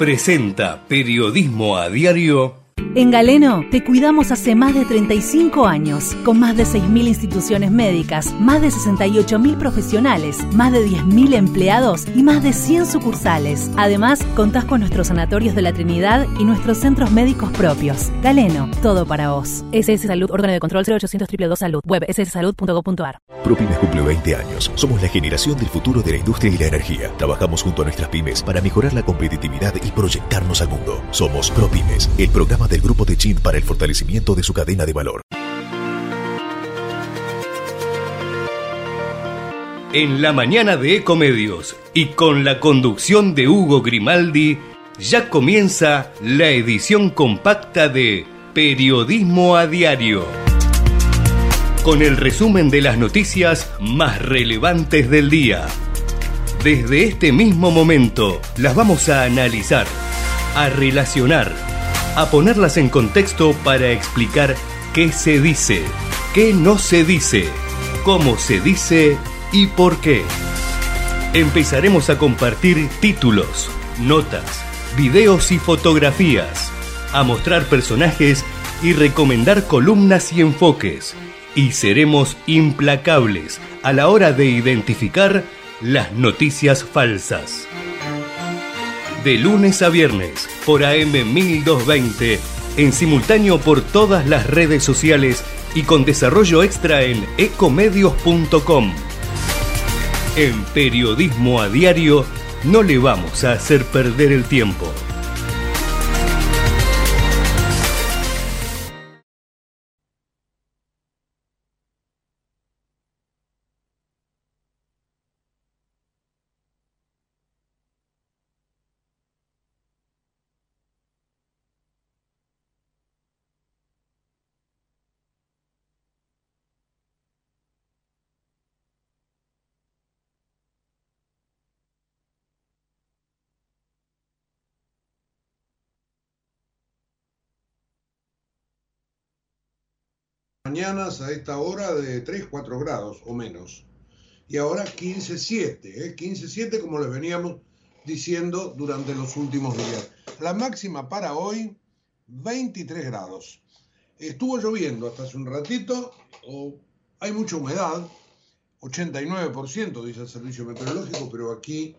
presenta Periodismo a Diario en Galeno te cuidamos hace más de 35 años, con más de 6.000 instituciones médicas, más de 68.000 profesionales, más de 10.000 empleados y más de 100 sucursales. Además, contás con nuestros sanatorios de la Trinidad y nuestros centros médicos propios. Galeno, todo para vos. SS Salud, órgano de control 0800 222 Salud, web sssalud.gov.ar. ProPymes cumple 20 años. Somos la generación del futuro de la industria y la energía. Trabajamos junto a nuestras pymes para mejorar la competitividad y proyectarnos al mundo. Somos ProPymes, el programa Grupo de Chin para el fortalecimiento de su cadena de valor. En la mañana de Ecomedios y con la conducción de Hugo Grimaldi, ya comienza la edición compacta de Periodismo a Diario. Con el resumen de las noticias más relevantes del día. Desde este mismo momento las vamos a analizar, a relacionar a ponerlas en contexto para explicar qué se dice, qué no se dice, cómo se dice y por qué. Empezaremos a compartir títulos, notas, videos y fotografías, a mostrar personajes y recomendar columnas y enfoques. Y seremos implacables a la hora de identificar las noticias falsas de lunes a viernes por AM 1220, en simultáneo por todas las redes sociales y con desarrollo extra en ecomedios.com. En Periodismo a Diario no le vamos a hacer perder el tiempo. Mañanas a esta hora de 3, 4 grados o menos. Y ahora 15.7, ¿eh? 15.7 como les veníamos diciendo durante los últimos días. La máxima para hoy, 23 grados. Estuvo lloviendo hasta hace un ratito, hay mucha humedad, 89% dice el servicio meteorológico, pero aquí,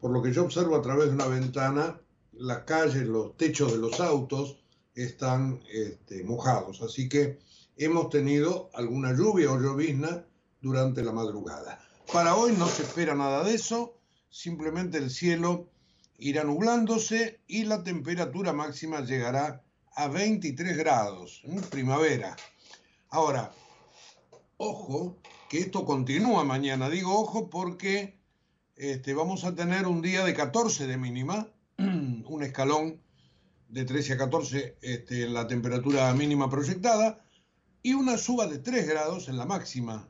por lo que yo observo a través de una ventana, las calles, los techos de los autos están este, mojados. Así que hemos tenido alguna lluvia o llovizna durante la madrugada. Para hoy no se espera nada de eso, simplemente el cielo irá nublándose y la temperatura máxima llegará a 23 grados, en primavera. Ahora, ojo, que esto continúa mañana, digo ojo porque este, vamos a tener un día de 14 de mínima, un escalón de 13 a 14 este, en la temperatura mínima proyectada, y una suba de 3 grados en la máxima.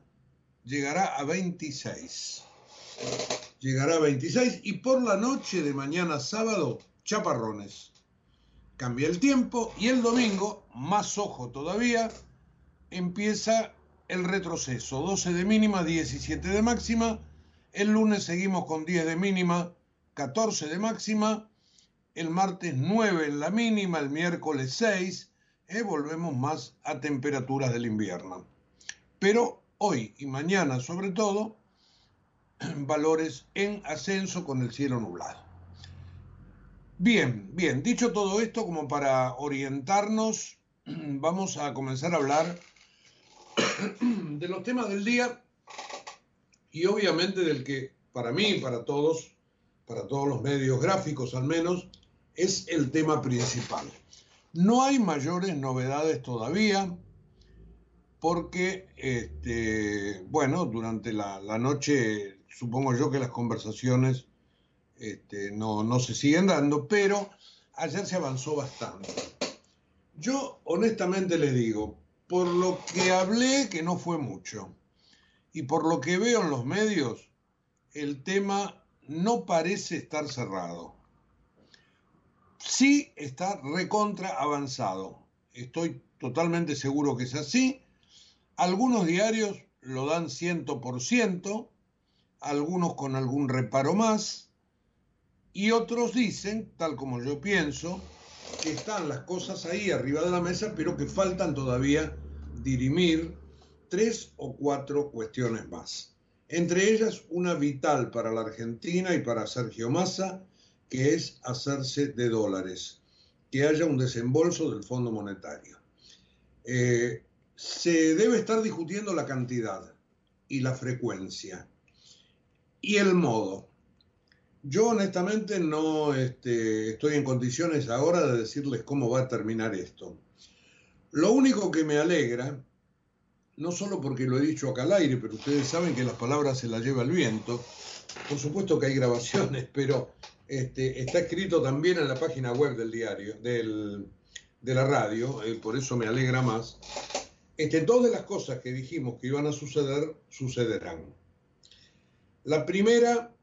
Llegará a 26. Llegará a 26 y por la noche de mañana sábado, chaparrones. Cambia el tiempo y el domingo, más ojo todavía, empieza el retroceso. 12 de mínima, 17 de máxima. El lunes seguimos con 10 de mínima, 14 de máxima. El martes 9 en la mínima, el miércoles 6 ¿eh? volvemos más a temperaturas del invierno. Pero hoy y mañana sobre todo, valores en ascenso con el cielo nublado. Bien, bien, dicho todo esto como para orientarnos, vamos a comenzar a hablar de los temas del día y obviamente del que para mí, para todos, para todos los medios gráficos al menos, es el tema principal. No hay mayores novedades todavía porque, este, bueno, durante la, noche supongo yo que las conversaciones este, no, no se siguen dando, pero ayer se avanzó bastante. Yo honestamente les digo, por lo que hablé, que no fue mucho, y por lo que veo en los medios, el tema no parece estar cerrado sí está recontra avanzado. Estoy totalmente seguro que es así. Algunos diarios lo dan 100%, algunos con algún reparo más, Y otros dicen, tal como yo pienso, que están las cosas ahí arriba de la mesa, pero que faltan todavía dirimir tres o cuatro cuestiones más. Entre ellas, una vital para la Argentina y para Sergio Massa, que es hacerse de dólares, que haya un desembolso del Fondo Monetario. Eh, se debe estar discutiendo la cantidad y la frecuencia y el modo. Yo honestamente no este, estoy en condiciones ahora de decirles cómo va a terminar esto. Lo único que me alegra, no solo porque lo he dicho acá al aire, pero ustedes saben que las palabras se las lleva el viento, por supuesto que hay grabaciones, pero este, está escrito también en la página web del diario, del, de la radio, eh, por eso me alegra más. Este, todas las cosas que dijimos que iban a suceder, sucederán. La primera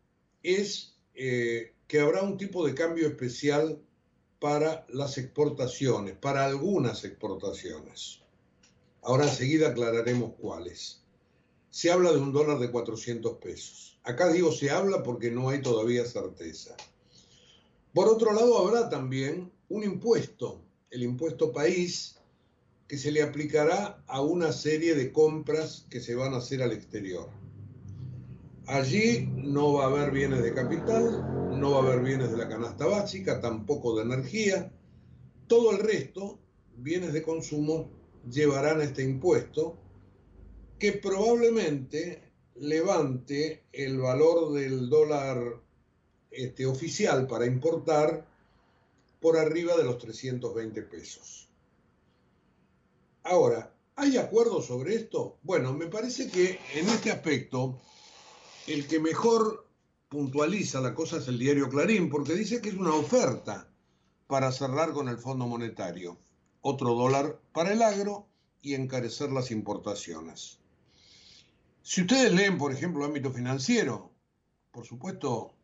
es eh, que habrá un tipo de cambio especial para las exportaciones, para algunas exportaciones. Ahora enseguida aclararemos cuáles. Se habla de un dólar de 400 pesos. Acá digo se habla porque no hay todavía certeza. Por otro lado, habrá también un impuesto, el impuesto país, que se le aplicará a una serie de compras que se van a hacer al exterior. Allí no va a haber bienes de capital, no va a haber bienes de la canasta básica, tampoco de energía. Todo el resto, bienes de consumo, llevarán este impuesto que probablemente levante el valor del dólar este, oficial para importar por arriba de los 320 pesos. Ahora, ¿hay acuerdo sobre esto? Bueno, me parece que en este aspecto el que mejor puntualiza la cosa es el diario Clarín, porque dice que es una oferta para cerrar con el Fondo Monetario, otro dólar para el agro y encarecer las importaciones. Si ustedes leen, por ejemplo, ámbito financiero, por supuesto,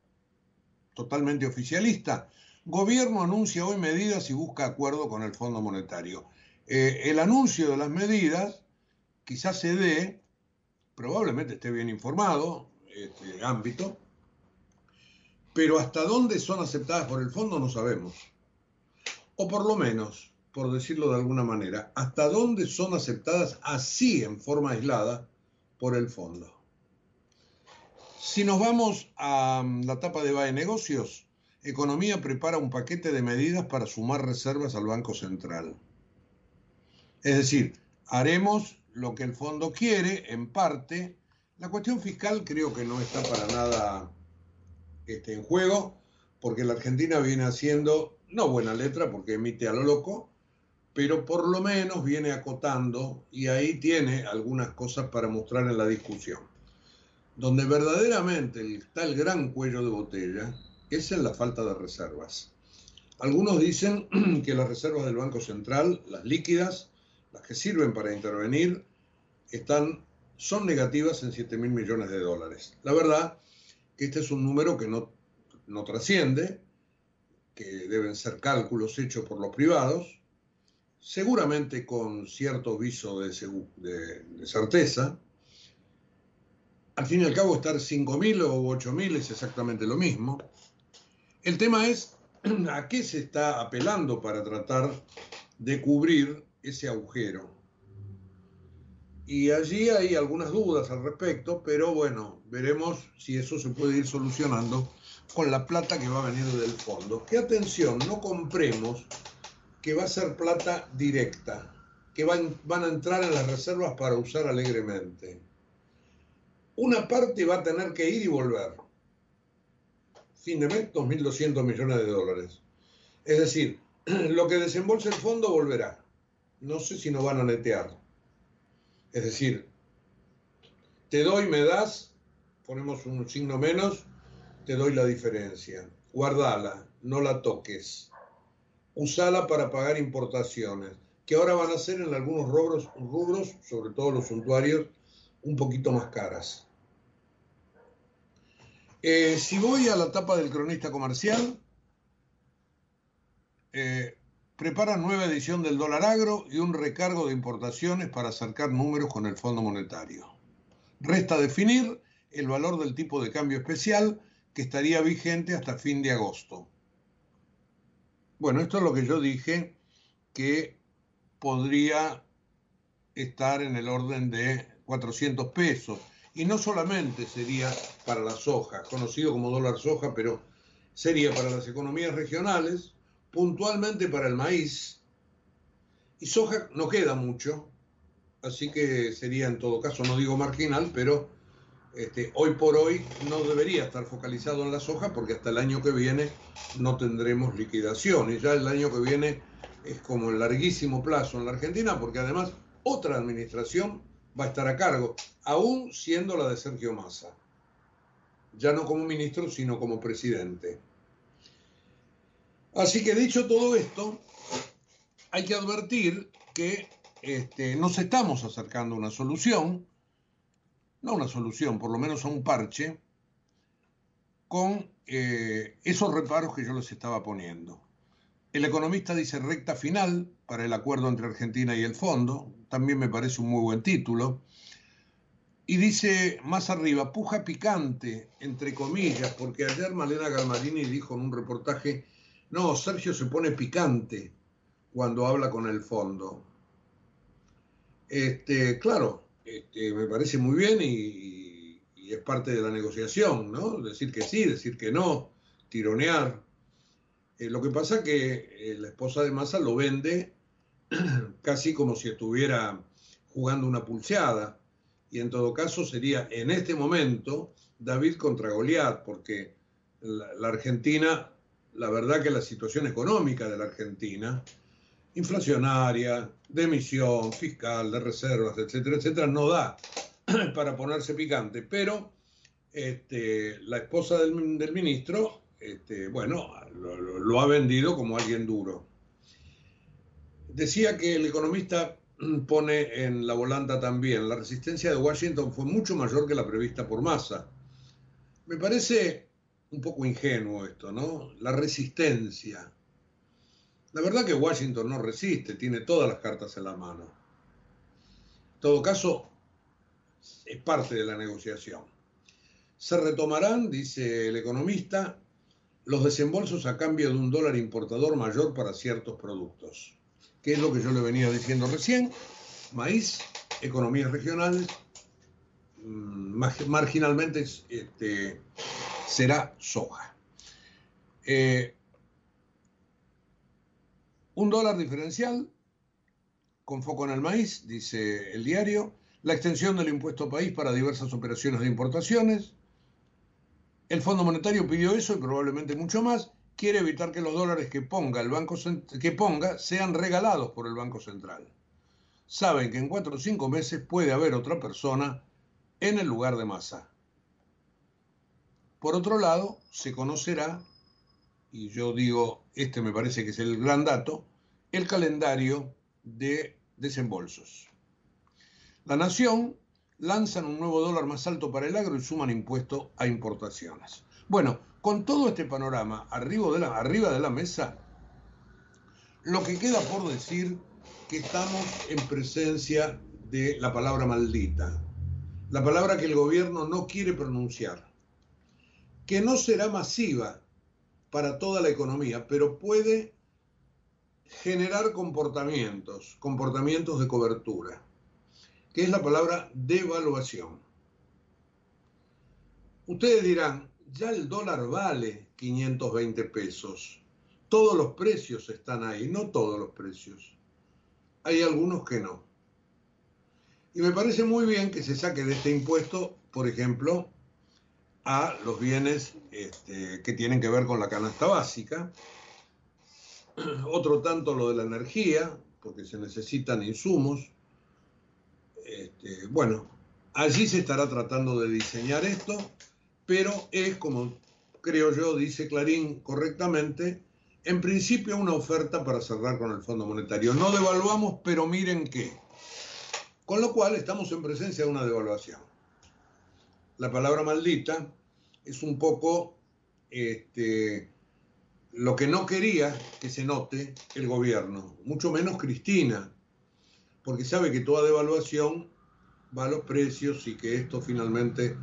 totalmente oficialista, gobierno anuncia hoy medidas y busca acuerdo con el Fondo Monetario. Eh, el anuncio de las medidas quizás se dé, probablemente esté bien informado, este ámbito, pero hasta dónde son aceptadas por el fondo no sabemos. O por lo menos, por decirlo de alguna manera, hasta dónde son aceptadas así en forma aislada por el fondo. Si nos vamos a mm, la etapa de BAE Negocios, Economía prepara un paquete de medidas para sumar reservas al Banco Central. Es decir, haremos lo que el fondo quiere, en parte. La cuestión fiscal creo que no está para nada este, en juego, porque la Argentina viene haciendo, no buena letra, porque emite a lo loco, pero por lo menos viene acotando y ahí tiene algunas cosas para mostrar en la discusión. Donde verdaderamente está el gran cuello de botella es en la falta de reservas. Algunos dicen que las reservas del Banco Central, las líquidas, las que sirven para intervenir, están, son negativas en 7 mil millones de dólares. La verdad que este es un número que no, no trasciende, que deben ser cálculos hechos por los privados, seguramente con cierto viso de, de, certeza. Al fin y al cabo, estar 5.000 o 8.000 es exactamente lo mismo. El tema es a qué se está apelando para tratar de cubrir ese agujero. Y allí hay algunas dudas al respecto, pero bueno, veremos si eso se puede ir solucionando con la plata que va a venir del fondo. Que atención, no compremos que va a ser plata directa, que van, van a entrar en las reservas para usar alegremente. Una parte va a tener que ir y volver. Fin de mes, 2.200 millones de dólares. Es decir, lo que desembolse el fondo volverá no sé si nos van a netear. Es decir, te doy, me das, ponemos un signo menos, te doy la diferencia. Guardala, no la toques. Usala para pagar importaciones, que ahora van a ser en algunos rubros, rubros, sobre todo los suntuarios, un poquito más caras. Eh, si voy a la tapa del cronista comercial, eh, prepara nueva edición del dólar agro y un recargo de importaciones para acercar números con el Fondo Monetario. Resta definir el valor del tipo de cambio especial que estaría vigente hasta fin de agosto. Bueno, esto es lo que yo dije que podría estar en el orden de 400 pesos. Y no solamente sería para la soja, conocido como dólar soja, pero sería para las economías regionales, puntualmente para el maíz. Y soja no queda mucho, así que sería en todo caso, no digo marginal, pero este, hoy por hoy no debería estar focalizado en la soja porque hasta el año que viene no tendremos liquidación. Y ya el año que viene es como el larguísimo plazo en la Argentina porque además otra administración va a estar a cargo, aún siendo la de Sergio Massa. Ya no como ministro, sino como presidente. Así que dicho todo esto, hay que advertir que este, nos estamos acercando a una solución, no una solución, por lo menos a un parche, con eh, esos reparos que yo les estaba poniendo. El economista dice recta final para el acuerdo entre Argentina y el fondo, también me parece un muy buen título. Y dice más arriba, puja picante, entre comillas, porque ayer Malena Galmarini dijo en un reportaje, no, Sergio se pone picante cuando habla con el fondo. Este, claro, este, me parece muy bien y, es parte de la negociación, ¿no? Decir que sí, decir que no, tironear. Eh, lo que pasa que eh, la esposa de Massa lo vende casi como si estuviera jugando una pulseada. Y en todo caso sería en este momento David contra Goliat, porque la, Argentina, la verdad que la situación económica de la Argentina, inflacionaria, de emisión, fiscal, de reservas, etcétera, etcétera, no da para ponerse picante. Pero este, la esposa del, del ministro, este, bueno, lo ha vendido como alguien duro. Decía que el economista pone en la volanta también, la resistencia de Washington fue mucho mayor que la prevista por masa. Me parece un poco ingenuo esto, ¿no? La resistencia. La verdad que Washington no resiste, tiene todas las cartas en la mano. En todo caso, es parte de la negociación. Se retomarán, dice el economista, los desembolsos a cambio de un dólar importador mayor para ciertos productos que es lo que yo le venía diciendo recién, maíz, economías regionales, marginalmente este, será soja. Eh, un dólar diferencial con foco en el maíz, dice el diario, la extensión del impuesto país para diversas operaciones de importaciones. El Fondo Monetario pidió eso y probablemente mucho más, quiere evitar que los dólares que ponga, el banco, que ponga sean regalados por el Banco Central. Saben que en cuatro o cinco meses puede haber otra persona en el lugar de masa. Por otro lado, se conocerá, y yo digo, este me parece que es el gran dato, el calendario de desembolsos. La Nación lanzan un nuevo dólar más alto para el agro y suman impuesto a importaciones. Bueno, con todo este panorama arriba de, la, mesa, lo que queda por decir que estamos en presencia de la palabra maldita, la palabra que el gobierno no quiere pronunciar, que no será masiva para toda la economía, pero puede generar comportamientos, comportamientos de cobertura, que es la palabra devaluación. Ustedes dirán, ya el dólar vale 520 pesos. Todos los precios están ahí, no todos los precios. Hay algunos que no. Y me parece muy bien que se saque de este impuesto, por ejemplo, a los bienes este, que tienen que ver con la canasta básica. Otro tanto lo de la energía, porque se necesitan insumos. Este, bueno, allí se estará tratando de diseñar esto pero es, como creo yo, dice Clarín correctamente, en principio una oferta para cerrar con el Fondo Monetario. No devaluamos, pero miren qué. Con lo cual estamos en presencia de una devaluación. La palabra maldita es un poco este, lo que no quería que se note el gobierno, mucho menos Cristina, porque sabe que toda devaluación va a los precios y que esto finalmente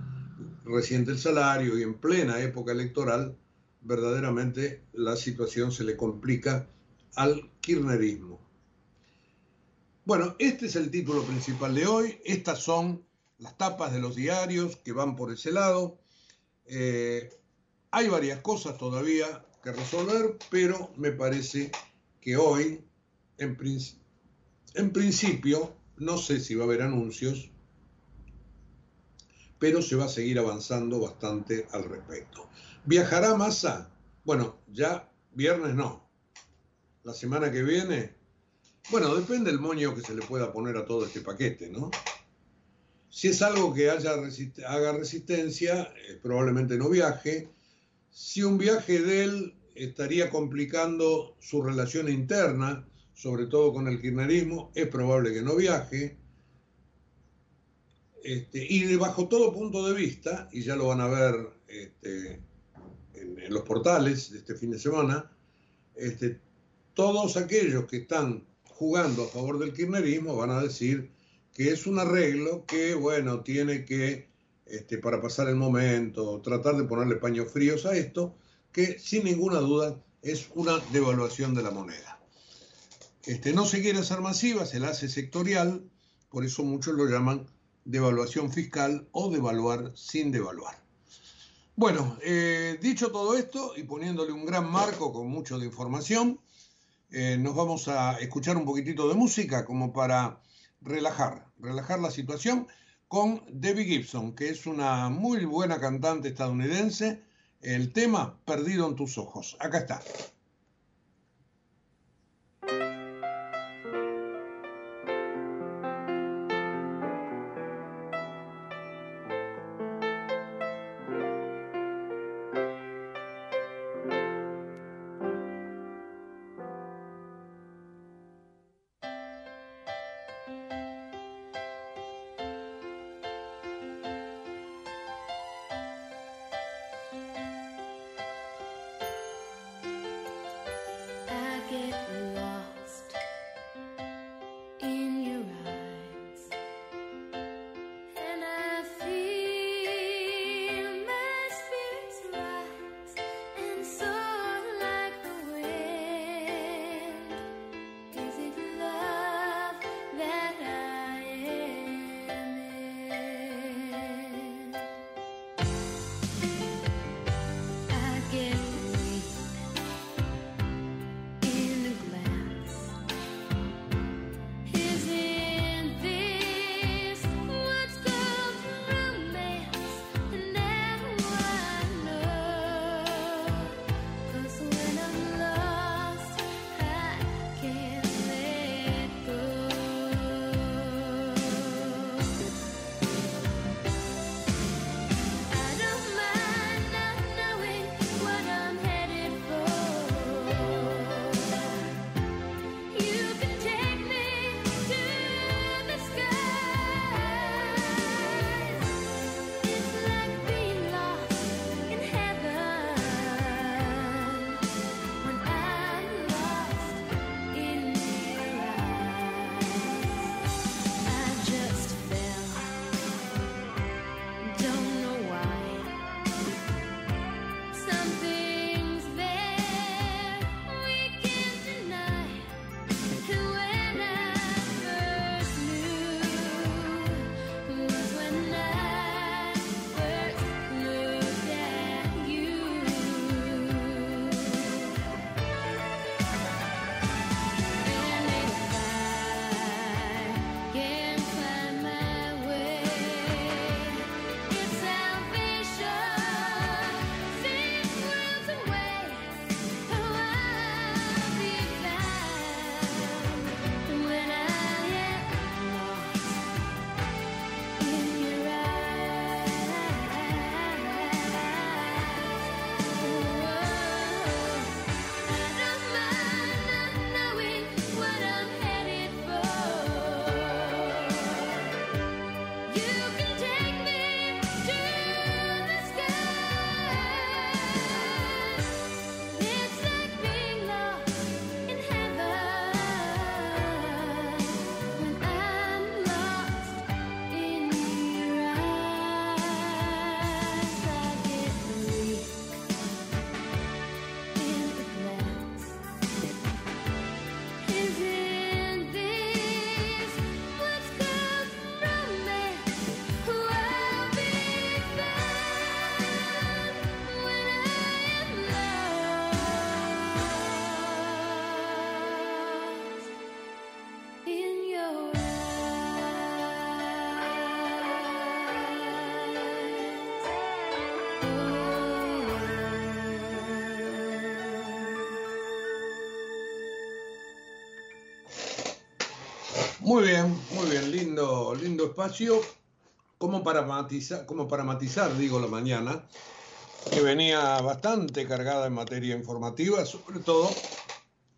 reciente el salario y en plena época electoral, verdaderamente la situación se le complica al kirchnerismo. Bueno, este es el título principal de hoy. Estas son las tapas de los diarios que van por ese lado. Eh, hay varias cosas todavía que resolver, pero me parece que hoy, en, en principio, no sé si va a haber anuncios, pero se va a seguir avanzando bastante al respecto. ¿Viajará Massa? Bueno, ya viernes no. La semana que viene, bueno, depende del moño que se le pueda poner a todo este paquete, ¿no? Si es algo que haya haga resistencia, eh, probablemente no viaje. Si un viaje de él estaría complicando su relación interna, sobre todo con el kirchnerismo, es probable que no viaje. Este, y bajo todo punto de vista, y ya lo van a ver este, en, los portales de este fin de semana, este, todos aquellos que están jugando a favor del kirchnerismo van a decir que es un arreglo que, bueno, tiene que, este, para pasar el momento, tratar de ponerle paños fríos a esto, que sin ninguna duda es una devaluación de la moneda. Este, no se quiere hacer masiva, se la hace sectorial, por eso muchos lo llaman devaluación fiscal o devaluar sin devaluar. Bueno, eh, dicho todo esto y poniéndole un gran marco con mucho de información, eh, nos vamos a escuchar un poquitito de música como para relajar, relajar la situación con Debbie Gibson, que es una muy buena cantante estadounidense. El tema Perdido en tus ojos. Acá está. Muy bien, muy bien, lindo, lindo espacio. Como para matizar, como para matizar, digo, la mañana, que venía bastante cargada en materia informativa, sobre todo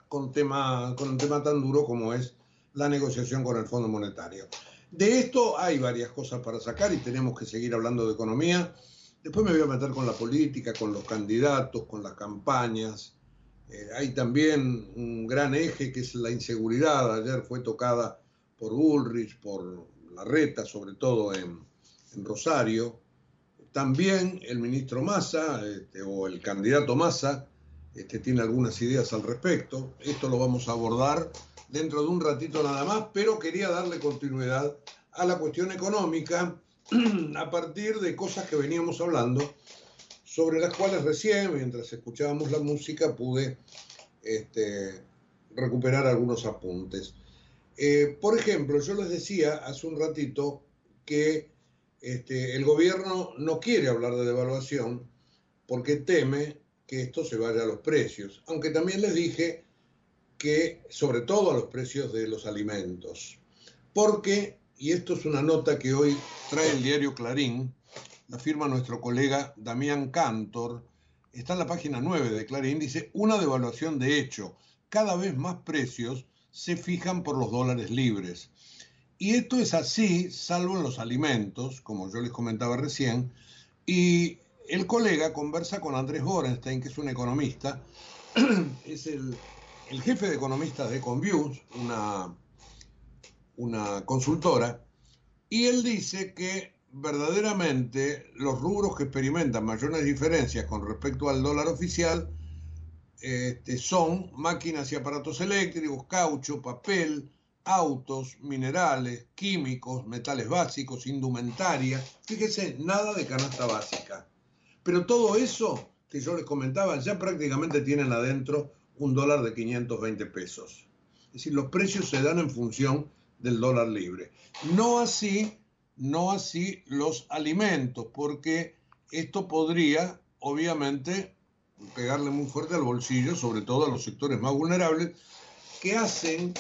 con, tema, con un tema tan duro como es la negociación con el Fondo Monetario. De esto hay varias cosas para sacar y tenemos que seguir hablando de economía. Después me voy a meter con la política, con los candidatos, con las campañas. Eh, hay también un gran eje que es la inseguridad. Ayer fue tocada por Ulrich, por Larreta, sobre todo en, Rosario. También el ministro Massa, este, o el candidato Massa, este, tiene algunas ideas al respecto. Esto lo vamos a abordar dentro de un ratito nada más, pero quería darle continuidad a la cuestión económica a partir de cosas que veníamos hablando, sobre las cuales recién, mientras escuchábamos la música, pude este, recuperar algunos apuntes. Eh, por ejemplo, yo les decía hace un ratito que este, el gobierno no quiere hablar de devaluación porque teme que esto se vaya a los precios, aunque también les dije que sobre todo a los precios de los alimentos. Porque, y esto es una nota que hoy trae el diario Clarín, la firma nuestro colega Damián Cantor, está en la página 9 de Clarín, dice, una devaluación de hecho, cada vez más precios se fijan por los dólares libres. Y esto es así, salvo en los alimentos, como yo les comentaba recién, y el colega conversa con Andrés Borenstein, que es un economista, es el, jefe de economistas de Conviews, una, una consultora, y él dice que verdaderamente los rubros que experimentan mayores diferencias con respecto al dólar oficial este, son máquinas y aparatos eléctricos, caucho, papel, autos, minerales, químicos, metales básicos, indumentaria. Fíjese, nada de canasta básica. Pero todo eso que yo les comentaba ya prácticamente tienen adentro un dólar de 520 pesos. Es decir, los precios se dan en función del dólar libre. No así, no así los alimentos, porque esto podría, obviamente, pegarle muy fuerte al bolsillo, sobre todo a los sectores más vulnerables, que hacen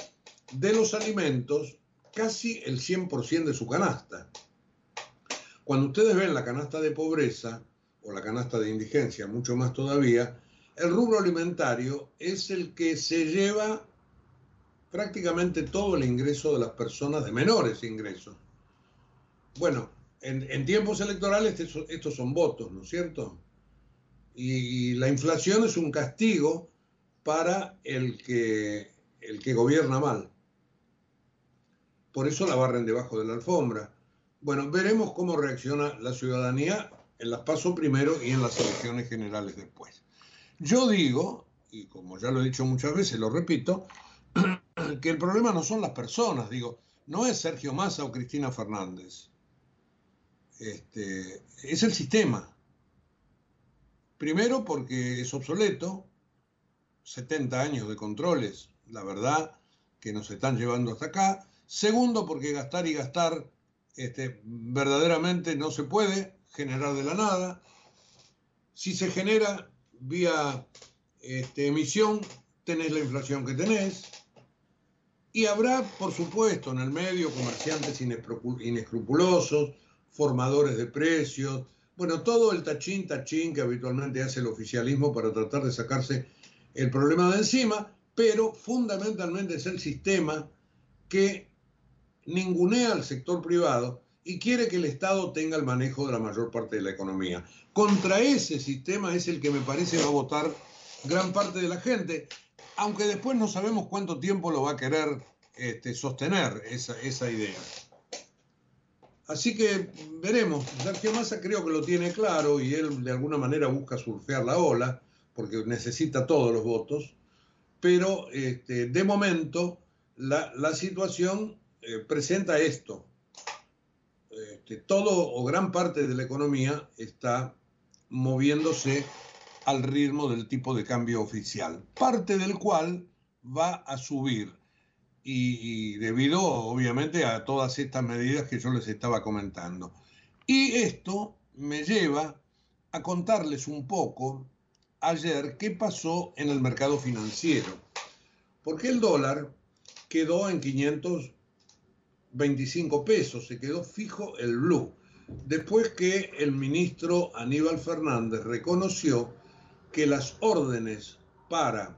de los alimentos casi el 100% de su canasta. Cuando ustedes ven la canasta de pobreza o la canasta de indigencia, mucho más todavía, el rubro alimentario es el que se lleva prácticamente todo el ingreso de las personas de menores ingresos. Bueno, en, tiempos electorales estos son votos, ¿no es cierto? Y la inflación es un castigo para el que, el que gobierna mal. Por eso la barren debajo de la alfombra. Bueno, veremos cómo reacciona la ciudadanía en las pasos primero y en las elecciones generales después. Yo digo, y como ya lo he dicho muchas veces, lo repito, que el problema no son las personas, digo, no es Sergio Massa o Cristina Fernández. Este, es el sistema. Primero porque es obsoleto, 70 años de controles, la verdad que nos están llevando hasta acá. Segundo porque gastar y gastar este, verdaderamente no se puede generar de la nada. Si se genera vía este, emisión, tenés la inflación que tenés. Y habrá, por supuesto, en el medio comerciantes inescrupulosos, formadores de precios, bueno, todo el tachín, tachín que habitualmente hace el oficialismo para tratar de sacarse el problema de encima, pero fundamentalmente es el sistema que ningunea al sector privado y quiere que el Estado tenga el manejo de la mayor parte de la economía. Contra ese sistema es el que me parece va a votar gran parte de la gente, aunque después no sabemos cuánto tiempo lo va a querer este, sostener esa, esa idea. Así que veremos. Sergio Massa creo que lo tiene claro y él de alguna manera busca surfear la ola porque necesita todos los votos. Pero este, de momento la, situación eh, presenta esto. Este, todo o gran parte de la economía está moviéndose al ritmo del tipo de cambio oficial, parte del cual va a subir y, debido obviamente a todas estas medidas que yo les estaba comentando. Y esto me lleva a contarles un poco ayer qué pasó en el mercado financiero, porque el dólar quedó en 500 25 pesos, se quedó fijo el blue. Después que el ministro Aníbal Fernández reconoció que las órdenes para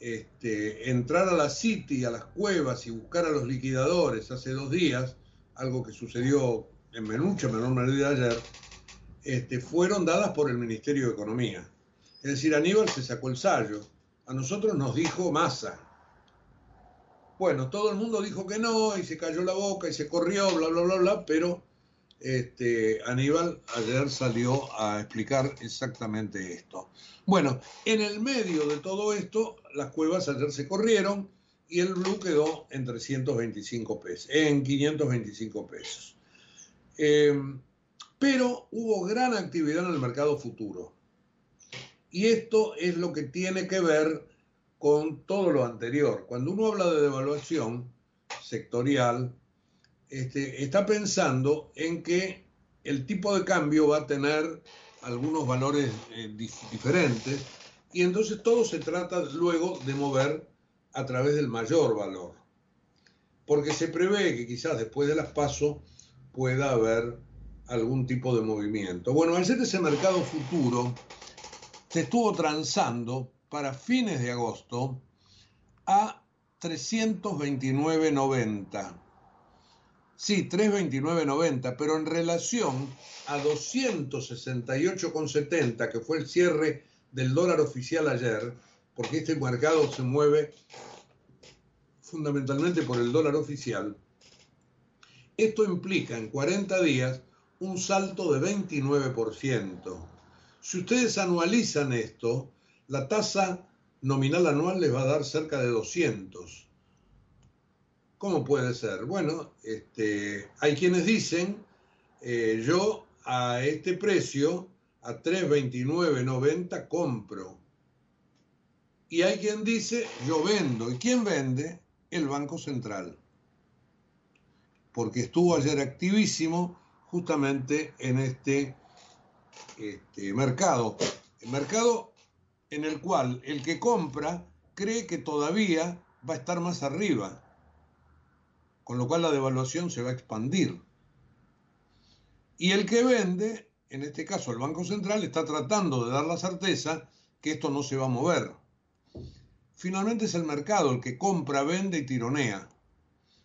este, entrar a la City, a las cuevas y buscar a los liquidadores hace dos días, algo que sucedió en Menucha, menor medida ayer, este, fueron dadas por el Ministerio de Economía. Es decir, Aníbal se sacó el sallo. A nosotros nos dijo masa. Bueno, todo el mundo dijo que no y se cayó la boca y se corrió, bla, bla, bla, bla, pero este, Aníbal ayer salió a explicar exactamente esto. Bueno, en el medio de todo esto, las cuevas ayer se corrieron y el blue quedó en 325 pesos, en 525 pesos. Eh, pero hubo gran actividad en el mercado futuro. Y esto es lo que tiene que ver con todo lo anterior. Cuando uno habla de devaluación sectorial, este, está pensando en que el tipo de cambio va a tener algunos valores eh, diferentes y entonces todo se trata luego de mover a través del mayor valor. Porque se prevé que quizás después de las pasos pueda haber algún tipo de movimiento. Bueno, ayer ese mercado futuro se estuvo transando para fines de agosto a 329.90. Sí, 329.90, pero en relación a 268.70, que fue el cierre del dólar oficial ayer, porque este mercado se mueve fundamentalmente por el dólar oficial, esto implica en 40 días un salto de 29%. Si ustedes anualizan esto, la tasa nominal anual les va a dar cerca de 200. ¿Cómo puede ser? Bueno, este, hay quienes dicen, eh, yo a este precio, a 329.90, compro. Y hay quien dice, yo vendo. ¿Y quién vende? El Banco Central. Porque estuvo ayer activísimo justamente en este, este mercado. El mercado en el cual el que compra cree que todavía va a estar más arriba con lo cual la devaluación se va a expandir. Y el que vende, en este caso el Banco Central, está tratando de dar la certeza que esto no se va a mover. Finalmente es el mercado el que compra, vende y tironea.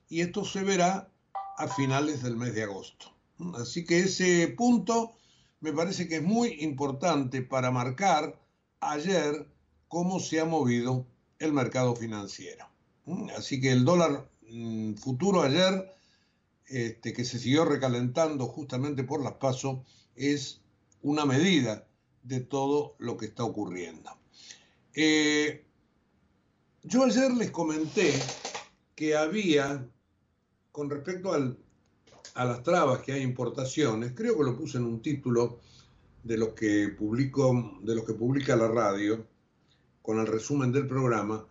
Y esto se verá a finales del mes de agosto. Así que ese punto me parece que es muy importante para marcar ayer cómo se ha movido el mercado financiero. Así que el dólar Futuro ayer, este, que se siguió recalentando justamente por las pasos, es una medida de todo lo que está ocurriendo. Eh, yo ayer les comenté que había, con respecto a las trabas que hay importaciones, creo que lo puse en un título de los que publico, de los que publica la radio, con el resumen del programa,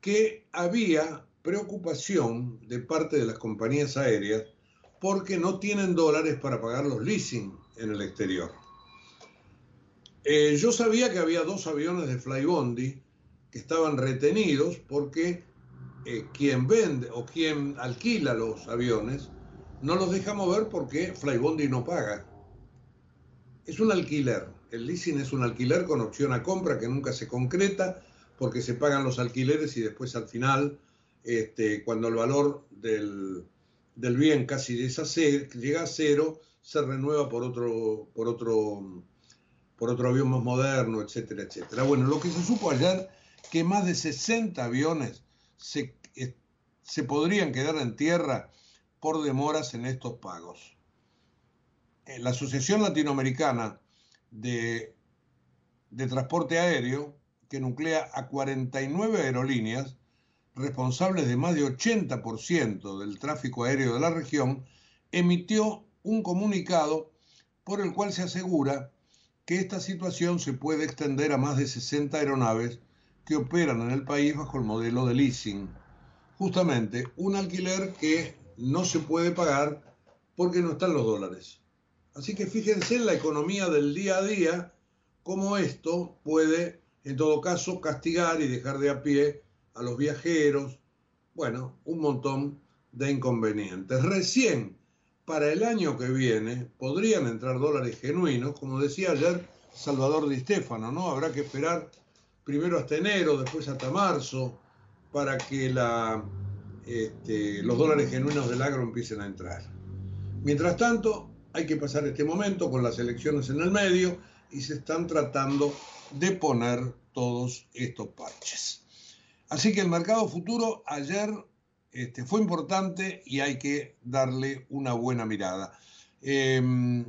que había preocupación de parte de las compañías aéreas porque no tienen dólares para pagar los leasing en el exterior. Eh, yo sabía que había dos aviones de Flybondi que estaban retenidos porque eh, quien vende o quien alquila los aviones no los deja mover porque Flybondi no paga. Es un alquiler. El leasing es un alquiler con opción a compra que nunca se concreta porque se pagan los alquileres y después al final este, cuando el valor del, bien casi llega a cero, se renueva por otro, por otro, por otro avión más moderno, etcétera, etcétera. Bueno, lo que se supo ayer, que más de 60 aviones se, eh, se podrían quedar en tierra por demoras en estos pagos. Eh, la Asociación Latinoamericana de, de Transporte Aéreo, que nuclea a 49 aerolíneas, responsables de más de 80% del tráfico aéreo de la región, emitió un comunicado por el cual se asegura que esta situación se puede extender a más de 60 aeronaves que operan en el país bajo el modelo de leasing. Justamente un alquiler que no se puede pagar porque no están los dólares. Así que fíjense en la economía del día a día, cómo esto puede, en todo caso, castigar y dejar de a pie a los viajeros, bueno, un montón de inconvenientes. Recién para el año que viene podrían entrar dólares genuinos, como decía ayer Salvador Di Stefano, ¿no? Habrá que esperar primero hasta enero, después hasta marzo, para que este, los dólares genuinos del agro empiecen a entrar. Mientras tanto, hay que pasar este momento con las elecciones en el medio y se están tratando de poner todos estos parches. Así que el mercado futuro ayer este, fue importante y hay que darle una buena mirada. Em,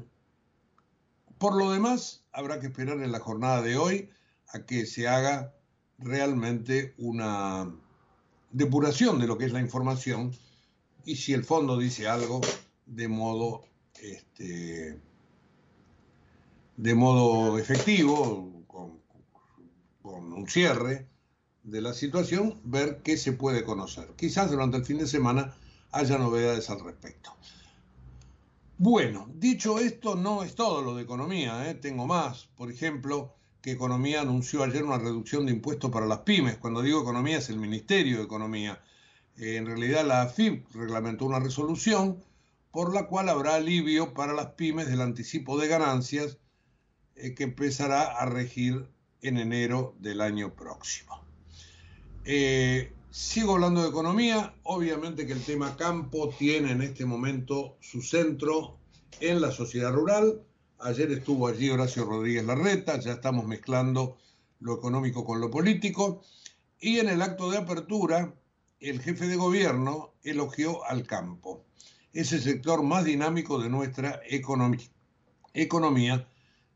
por lo demás, habrá que esperar en la jornada de hoy a que se haga realmente una depuración de lo que es la información y si el fondo dice algo de modo este, de modo efectivo, con, con un cierre de la situación, ver qué se puede conocer. Quizás durante el fin de semana haya novedades al respecto. Bueno, dicho esto, no es todo lo de economía, ¿eh? tengo más. Por ejemplo, que Economía anunció ayer una reducción de impuestos para las pymes. Cuando digo economía es el Ministerio de Economía. Eh, en realidad la AFIP reglamentó una resolución por la cual habrá alivio para las pymes del anticipo de ganancias eh, que empezará a regir en enero del año próximo. Eh, sigo hablando de economía, obviamente que el tema campo tiene en este momento su centro en la sociedad rural. Ayer estuvo allí Horacio Rodríguez Larreta, ya estamos mezclando lo económico con lo político. Y en el acto de apertura, el jefe de gobierno elogió al campo. Es el sector más dinámico de nuestra economía, economía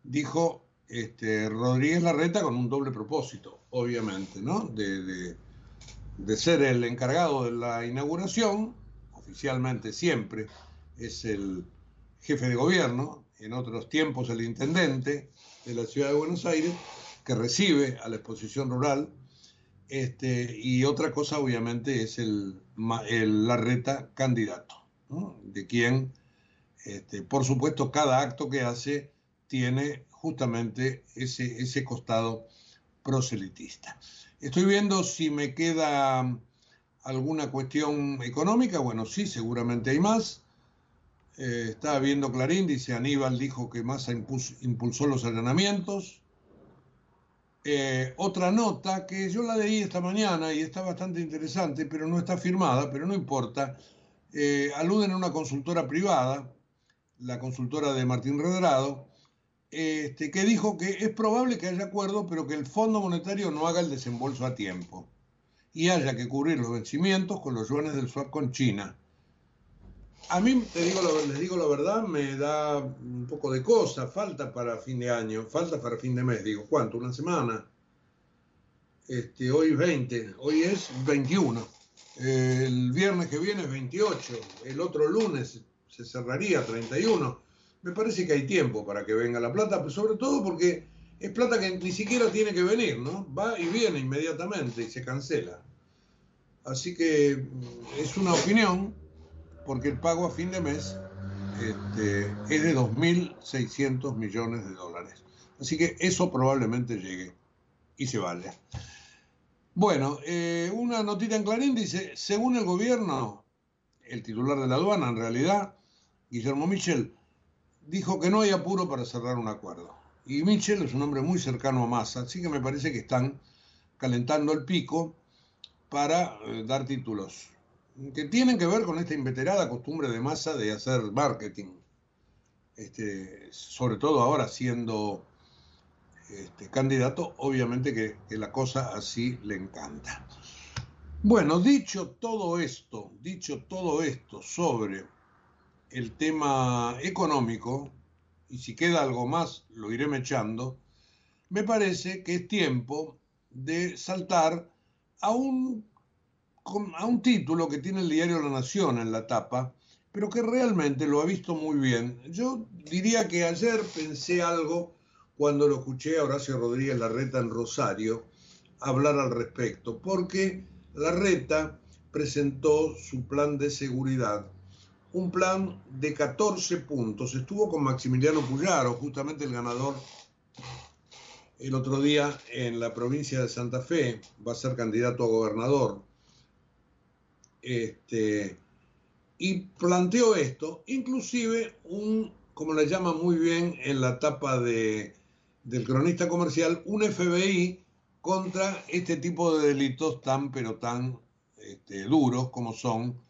dijo este, Rodríguez Larreta con un doble propósito, obviamente, ¿no? De, de, ser el encargado de la inauguración, oficialmente siempre es el jefe de gobierno, en otros tiempos el intendente de la ciudad de Buenos Aires, que recibe a la exposición rural, este, y otra cosa obviamente es el, el Larreta candidato, de quien, este, por supuesto, cada acto que hace tiene justamente ese, ese costado proselitista. Estoy viendo si me queda alguna cuestión económica. Bueno, sí, seguramente hay más. Eh, estaba viendo Clarín, dice Aníbal dijo que Massa impulsó los allanamientos. Eh, otra nota que yo la leí esta mañana y está bastante interesante, pero no está firmada, pero no importa. Eh, aluden a una consultora privada, la consultora de Martín Redrado, este, que dijo que es probable que haya acuerdo, pero que el Fondo Monetario no haga el desembolso a tiempo y haya que cubrir los vencimientos con los yuanes del swap con China. A mí, te digo les digo la verdad, me da un poco de cosa, falta para fin de año, falta para fin de mes, digo, ¿cuánto? ¿Una semana? Este, hoy 20, hoy es 21, el viernes que viene es 28, el otro lunes se cerraría 31 me parece que hay tiempo para que venga la plata, pero sobre todo porque es plata que ni siquiera tiene que venir, ¿no? Va y viene inmediatamente y se cancela. Así que mm, es una opinión, porque el pago a fin de mes este, es de 2.600 millones de dólares. Así que eso probablemente llegue y se vale. Bueno, eh, una notita en Clarín dice, según el gobierno, el titular de la aduana en realidad, Guillermo Michel, dijo que no hay apuro para cerrar un acuerdo. Y Mitchell es un hombre muy cercano a Massa, así que me parece que están calentando el pico para eh, dar títulos que tienen que ver con esta inveterada costumbre de Massa de hacer marketing. Este, sobre todo ahora siendo este, candidato, obviamente que, que la cosa así le encanta. Bueno, dicho todo esto, dicho todo esto sobre el tema económico, y si queda algo más lo iré mechando, me parece que es tiempo de saltar a un, a un título que tiene el diario La Nación en la tapa, pero que realmente lo ha visto muy bien. Yo diría que ayer pensé algo cuando lo escuché a Horacio Rodríguez Larreta en Rosario hablar al respecto, porque Larreta presentó su plan de seguridad un plan de 14 puntos. Estuvo con Maximiliano Puyaro, justamente el ganador el otro día en la provincia de Santa Fe, va a ser candidato a gobernador. Este, y planteó esto, inclusive un, como le llama muy bien en la tapa de, del cronista comercial, un FBI contra este tipo de delitos tan pero tan este, duros como son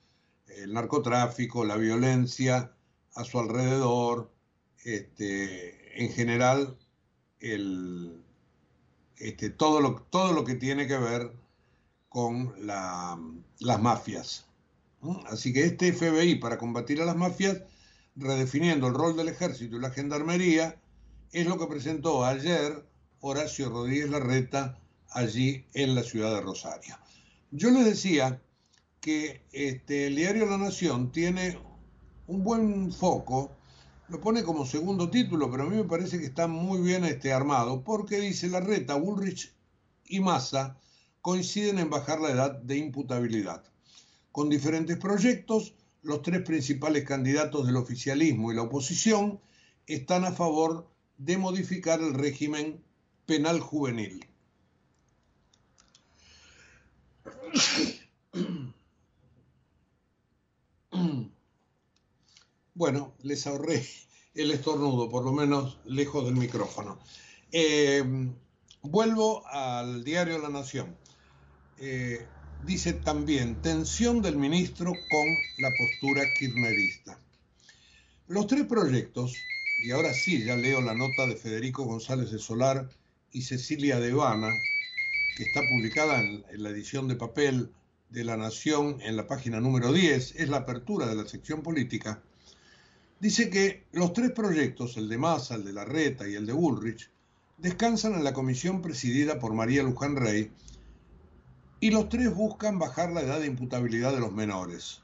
el narcotráfico, la violencia a su alrededor, este, en general el, este, todo, lo, todo lo que tiene que ver con las mafias. Así que este FBI para combatir a las mafias, redefiniendo el rol del ejército y la gendarmería, es lo que presentó ayer Horacio Rodríguez Larreta allí en la ciudad de Rosario. Yo les decía que este, el diario La Nación tiene un buen foco, lo pone como segundo título, pero a mí me parece que está muy bien este, armado, porque dice Larreta, Bullrich y Massa coinciden en bajar la edad de imputabilidad. Con diferentes proyectos, los tres principales candidatos del oficialismo y la oposición están a favor de modificar el régimen penal juvenil. Bueno, les ahorré el estornudo, por lo menos lejos del micrófono. Eh, vuelvo al diario La Nación. Eh, dice también tensión del ministro con la postura kirchnerista. Los tres proyectos, y ahora sí, ya leo la nota de Federico González de Solar y Cecilia Devana, que está publicada en, en la edición de papel de La Nación en la página número 10, es la apertura de la sección política, dice que los tres proyectos, el de Massa, el de Larreta y el de Bullrich, descansan en la comisión presidida por María Luján Rey y los tres buscan bajar la edad de imputabilidad de los menores.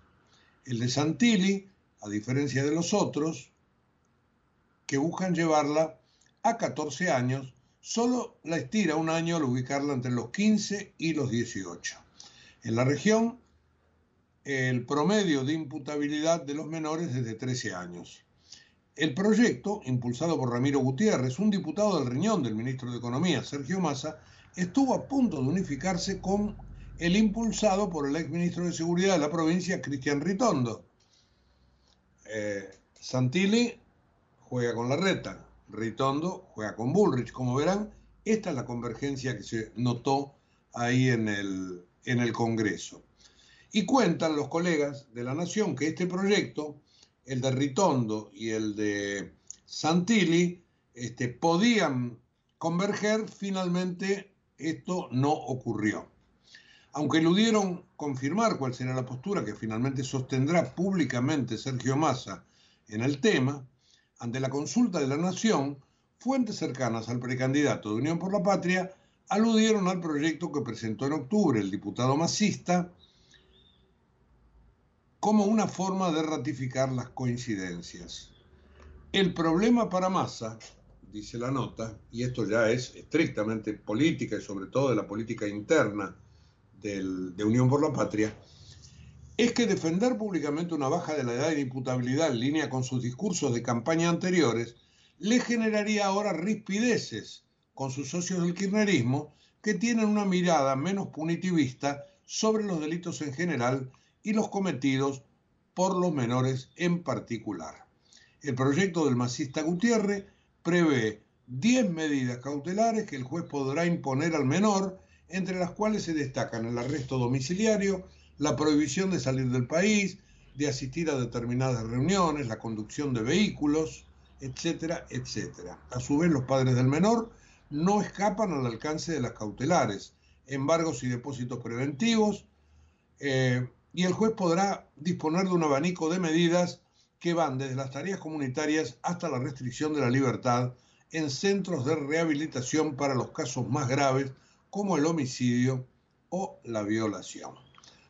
El de Santilli, a diferencia de los otros, que buscan llevarla a 14 años, solo la estira un año al ubicarla entre los 15 y los 18. En la región, el promedio de imputabilidad de los menores es de 13 años. El proyecto, impulsado por Ramiro Gutiérrez, un diputado del riñón del ministro de Economía, Sergio Massa, estuvo a punto de unificarse con el impulsado por el exministro de Seguridad de la provincia, Cristian Ritondo. Eh, Santilli juega con la reta, Ritondo juega con Bullrich. Como verán, esta es la convergencia que se notó ahí en el Congreso. Y cuentan los colegas de la Nación que este proyecto, el de Ritondo y el de Santilli, este, podían converger, finalmente esto no ocurrió. Aunque eludieron confirmar cuál será la postura que finalmente sostendrá públicamente Sergio Massa en el tema, ante la consulta de la Nación, fuentes cercanas al precandidato de Unión por la Patria aludieron al proyecto que presentó en octubre el diputado masista como una forma de ratificar las coincidencias. El problema para Massa, dice la nota, y esto ya es estrictamente política y sobre todo de la política interna de Unión por la Patria, es que defender públicamente una baja de la edad de imputabilidad en línea con sus discursos de campaña anteriores le generaría ahora rispideces con sus socios del kirchnerismo que tienen una mirada menos punitivista sobre los delitos en general y los cometidos por los menores en particular. El proyecto del masista Gutiérrez prevé 10 medidas cautelares que el juez podrá imponer al menor, entre las cuales se destacan el arresto domiciliario, la prohibición de salir del país, de asistir a determinadas reuniones, la conducción de vehículos, etcétera, etcétera. A su vez, los padres del menor no escapan al alcance de las cautelares, embargos y depósitos preventivos, eh, y el juez podrá disponer de un abanico de medidas que van desde las tareas comunitarias hasta la restricción de la libertad en centros de rehabilitación para los casos más graves como el homicidio o la violación.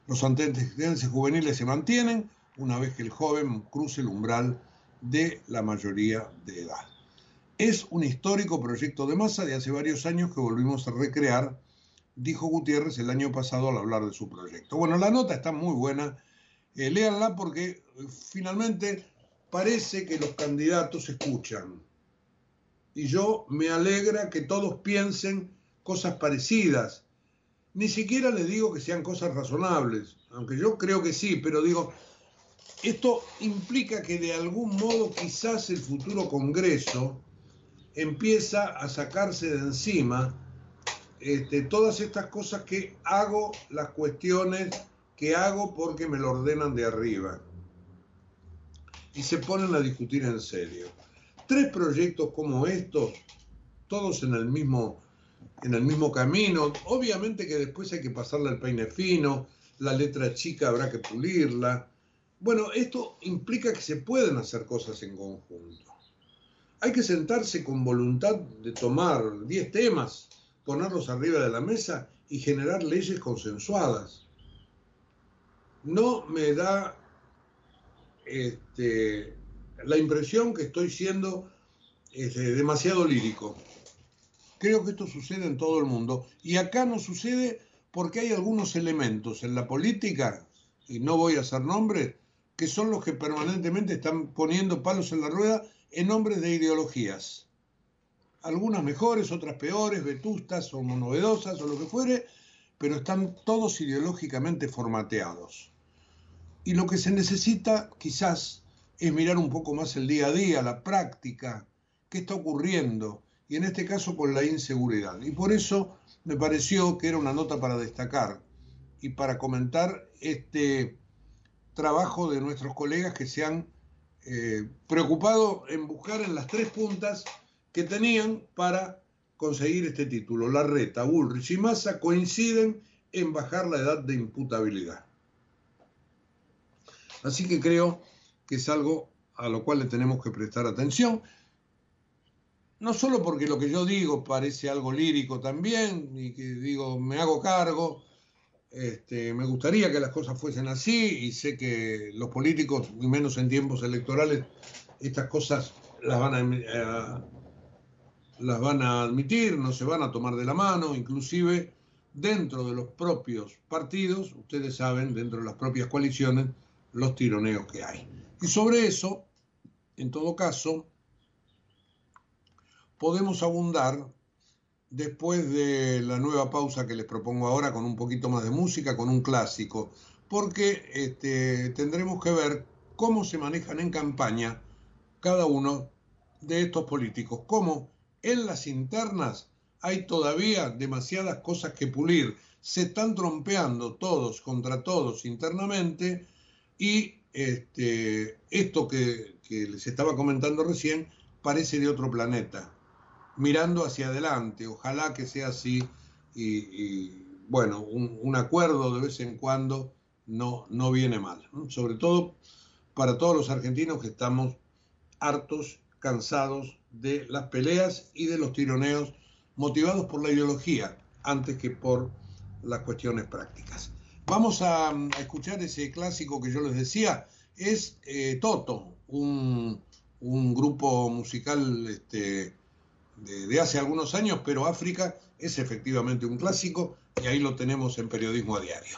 Los antecedentes juveniles se mantienen una vez que el joven cruce el umbral de la mayoría de edad. Es un histórico proyecto de masa de hace varios años que volvimos a recrear, dijo Gutiérrez el año pasado al hablar de su proyecto. Bueno, la nota está muy buena, eh, léanla porque eh, finalmente parece que los candidatos escuchan. Y yo me alegra que todos piensen cosas parecidas. Ni siquiera les digo que sean cosas razonables, aunque yo creo que sí, pero digo, Esto implica que de algún modo quizás el futuro Congreso empieza a sacarse de encima este, todas estas cosas que hago, las cuestiones que hago porque me lo ordenan de arriba. Y se ponen a discutir en serio. Tres proyectos como estos, todos en el mismo, en el mismo camino. Obviamente que después hay que pasarle al peine fino, la letra chica habrá que pulirla. Bueno, esto implica que se pueden hacer cosas en conjunto. Hay que sentarse con voluntad de tomar 10 temas, ponerlos arriba de la mesa y generar leyes consensuadas. No me da este, la impresión que estoy siendo este, demasiado lírico. Creo que esto sucede en todo el mundo y acá no sucede porque hay algunos elementos en la política, y no voy a hacer nombres, que son los que permanentemente están poniendo palos en la rueda en nombre de ideologías. Algunas mejores, otras peores, vetustas o novedosas o lo que fuere, pero están todos ideológicamente formateados. Y lo que se necesita quizás es mirar un poco más el día a día, la práctica, qué está ocurriendo, y en este caso con la inseguridad. Y por eso me pareció que era una nota para destacar y para comentar este trabajo de nuestros colegas que se han eh, preocupado en buscar en las tres puntas que tenían para conseguir este título. La reta, Bullrich y Massa coinciden en bajar la edad de imputabilidad. Así que creo que es algo a lo cual le tenemos que prestar atención. No solo porque lo que yo digo parece algo lírico también, y que digo, me hago cargo, este, me gustaría que las cosas fuesen así y sé que los políticos, y menos en tiempos electorales, estas cosas las van a, eh, las van a admitir, no se van a tomar de la mano, inclusive dentro de los propios partidos, ustedes saben, dentro de las propias coaliciones, los tironeos que hay. Y sobre eso, en todo caso, podemos abundar después de la nueva pausa que les propongo ahora con un poquito más de música, con un clásico, porque este, tendremos que ver cómo se manejan en campaña cada uno de estos políticos, cómo en las internas hay todavía demasiadas cosas que pulir, se están trompeando todos contra todos internamente y este, esto que, les estaba comentando recién parece de otro planeta mirando hacia adelante. Ojalá que sea así y, bueno, un, acuerdo de vez en cuando no, no viene mal. Sobre todo para todos los argentinos que estamos hartos, cansados de las peleas y de los tironeos motivados por la ideología antes que por las cuestiones prácticas. Vamos a, escuchar ese clásico que yo les decía, es eh, Toto, un, un, grupo musical este, de, hace algunos años, pero África es efectivamente un clásico y ahí lo tenemos en periodismo a diario.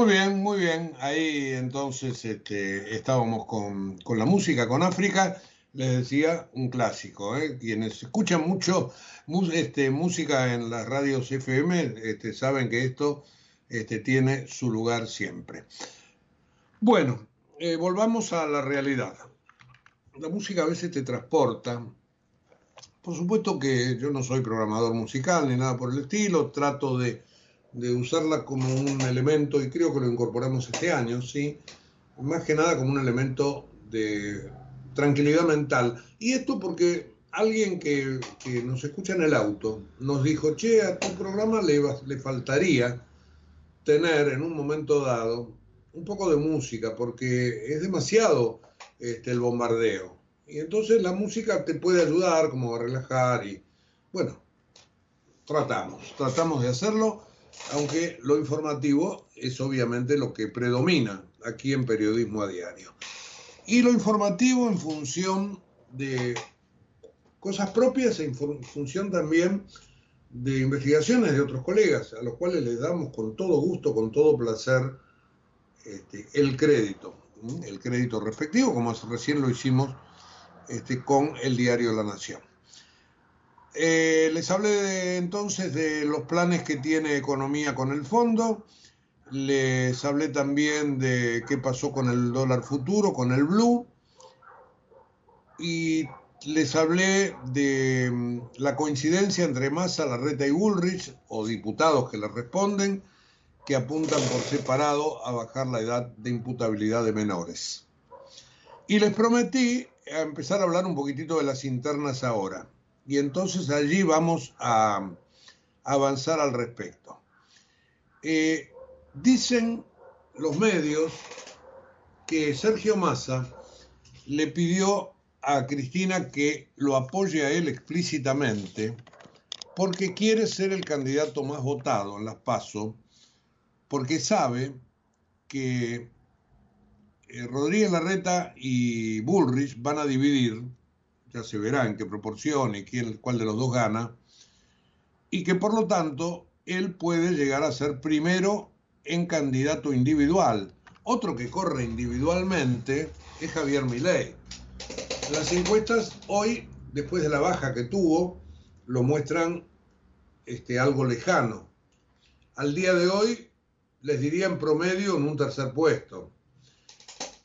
Muy bien, muy bien. Ahí entonces este, estábamos con, la música, con África. Les decía, un clásico. ¿eh? Quienes escuchan mucho mu- este, música en las radios FM este, saben que esto tiene su lugar siempre. Bueno, eh, volvamos a la realidad. La música a veces te transporta. Por supuesto que yo no soy programador musical ni nada por el estilo, trato de, de usarla como un elemento, y creo que lo incorporamos este año, ¿sí? Más que nada como un elemento de tranquilidad mental. Y esto porque alguien que, que nos escucha en el auto nos dijo, che, a tu programa le, le faltaría tener en un momento dado un poco de música, porque es demasiado este, el bombardeo. Y entonces la música te puede ayudar como a relajar y bueno, tratamos, tratamos de hacerlo, aunque lo informativo es obviamente lo que predomina aquí en periodismo a diario. Y lo informativo en función de cosas propias en fu- función también de investigaciones de otros colegas, a los cuales les damos con todo gusto, con todo placer, este, el crédito, el crédito respectivo, como recién lo hicimos este, con el diario La Nación. Eh, les hablé de- entonces de los planes que tiene Economía con el fondo, les hablé también de qué pasó con el dólar futuro, con el blue, y les hablé de mm, la coincidencia entre Massa, Larreta y Bullrich, o diputados que le responden, que apuntan por separado a bajar la edad de imputabilidad de menores. Y les prometí empezar a hablar un poquitito de las internas ahora. Y entonces allí vamos a avanzar al respecto. Eh, dicen los medios que Sergio Massa le pidió a Cristina que lo apoye a él explícitamente porque quiere ser el candidato más votado en las PASO, porque sabe que eh, Rodríguez Larreta y Bullrich van a dividir, ya se verá en qué proporción y quién, cuál de los dos gana, y que por lo tanto él puede llegar a ser primero en candidato individual. Otro que corre individualmente es Javier Milei. Las encuestas hoy, después de la baja que tuvo, lo muestran este, algo lejano. Al día de hoy les diría en promedio en un tercer puesto.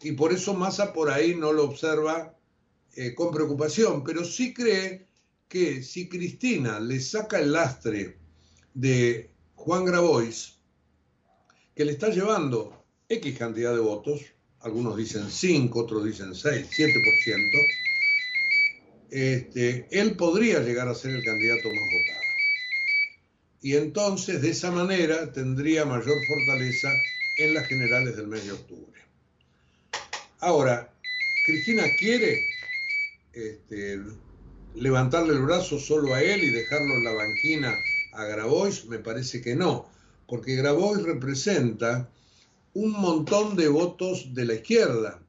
Y por eso Massa por ahí no lo observa eh, con preocupación, pero sí cree que si Cristina le saca el lastre de Juan Grabois, que le está llevando X cantidad de votos, algunos dicen 5, otros dicen 6, 7%, este, él podría llegar a ser el candidato más votado. Y entonces, de esa manera, tendría mayor fortaleza en las generales del mes de octubre. Ahora, Cristina quiere este, levantarle el brazo solo a él y dejarlo en la banquina a Grabois, me parece que no, porque Grabois representa un montón de votos de la izquierda,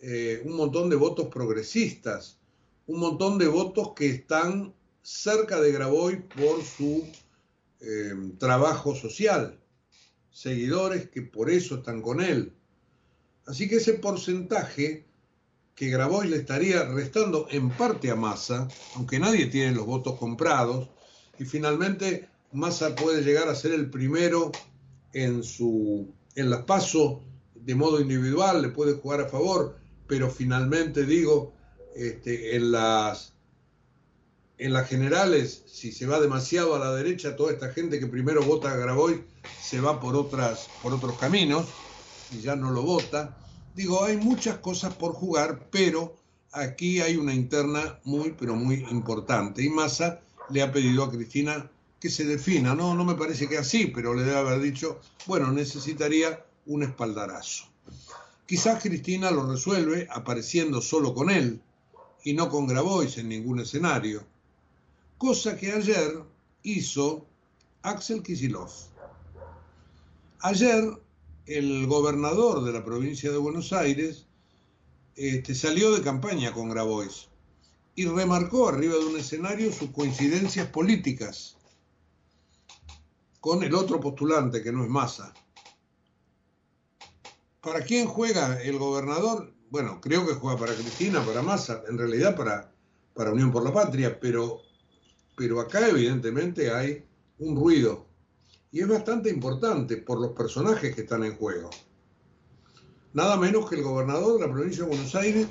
eh, un montón de votos progresistas, un montón de votos que están cerca de Grabois por su eh, trabajo social, seguidores que por eso están con él. Así que ese porcentaje que Grabois le estaría restando en parte a Massa, aunque nadie tiene los votos comprados, y finalmente Massa puede llegar a ser el primero en su en las pasos de modo individual, le puede jugar a favor, pero finalmente digo, este, en las en las generales, si se va demasiado a la derecha, toda esta gente que primero vota a Grabois se va por otras, por otros caminos y ya no lo vota. Digo, hay muchas cosas por jugar, pero aquí hay una interna muy, pero muy importante. Y Massa le ha pedido a Cristina que se defina. No, no me parece que así, pero le debe haber dicho, bueno, necesitaría un espaldarazo. Quizás Cristina lo resuelve apareciendo solo con él y no con Grabois en ningún escenario. Cosa que ayer hizo Axel Kisilov. Ayer el gobernador de la provincia de Buenos Aires este, salió de campaña con Grabois y remarcó arriba de un escenario sus coincidencias políticas con el otro postulante que no es Massa. ¿Para quién juega el gobernador? Bueno, creo que juega para Cristina, para Massa, en realidad para, para Unión por la Patria, pero, pero acá evidentemente hay un ruido y es bastante importante por los personajes que están en juego. Nada menos que el gobernador de la provincia de Buenos Aires,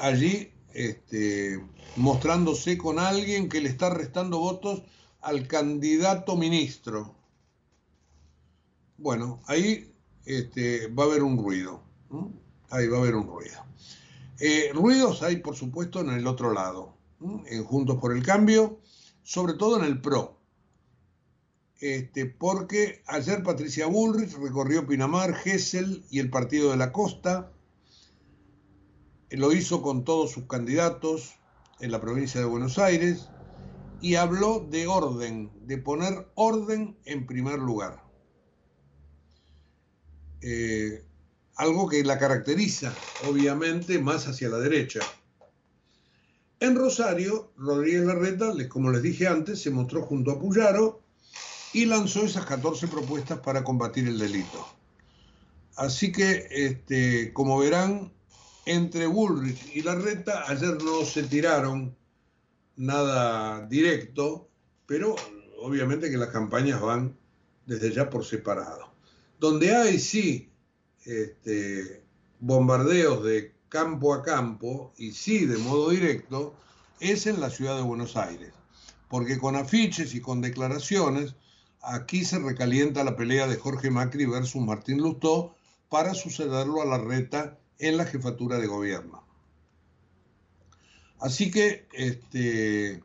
allí este, mostrándose con alguien que le está restando votos al candidato ministro. Bueno, ahí este, va a haber un ruido. Ahí va a haber un ruido. Eh, ruidos hay, por supuesto, en el otro lado, en Juntos por el Cambio, sobre todo en el PRO este, porque ayer Patricia Bullrich recorrió Pinamar, Gesell y el Partido de la Costa, lo hizo con todos sus candidatos en la provincia de Buenos Aires y habló de orden, de poner orden en primer lugar. Eh, algo que la caracteriza, obviamente, más hacia la derecha. En Rosario, Rodríguez Larreta, como les dije antes, se mostró junto a Puyaro, y lanzó esas 14 propuestas para combatir el delito. Así que, este, como verán, entre Bullrich y Larreta ayer no se tiraron nada directo, pero obviamente que las campañas van desde ya por separado. Donde hay sí este, bombardeos de campo a campo y sí de modo directo, es en la ciudad de Buenos Aires, porque con afiches y con declaraciones Aquí se recalienta la pelea de Jorge Macri versus Martín Lustó para sucederlo a la reta en la jefatura de gobierno. Así que este,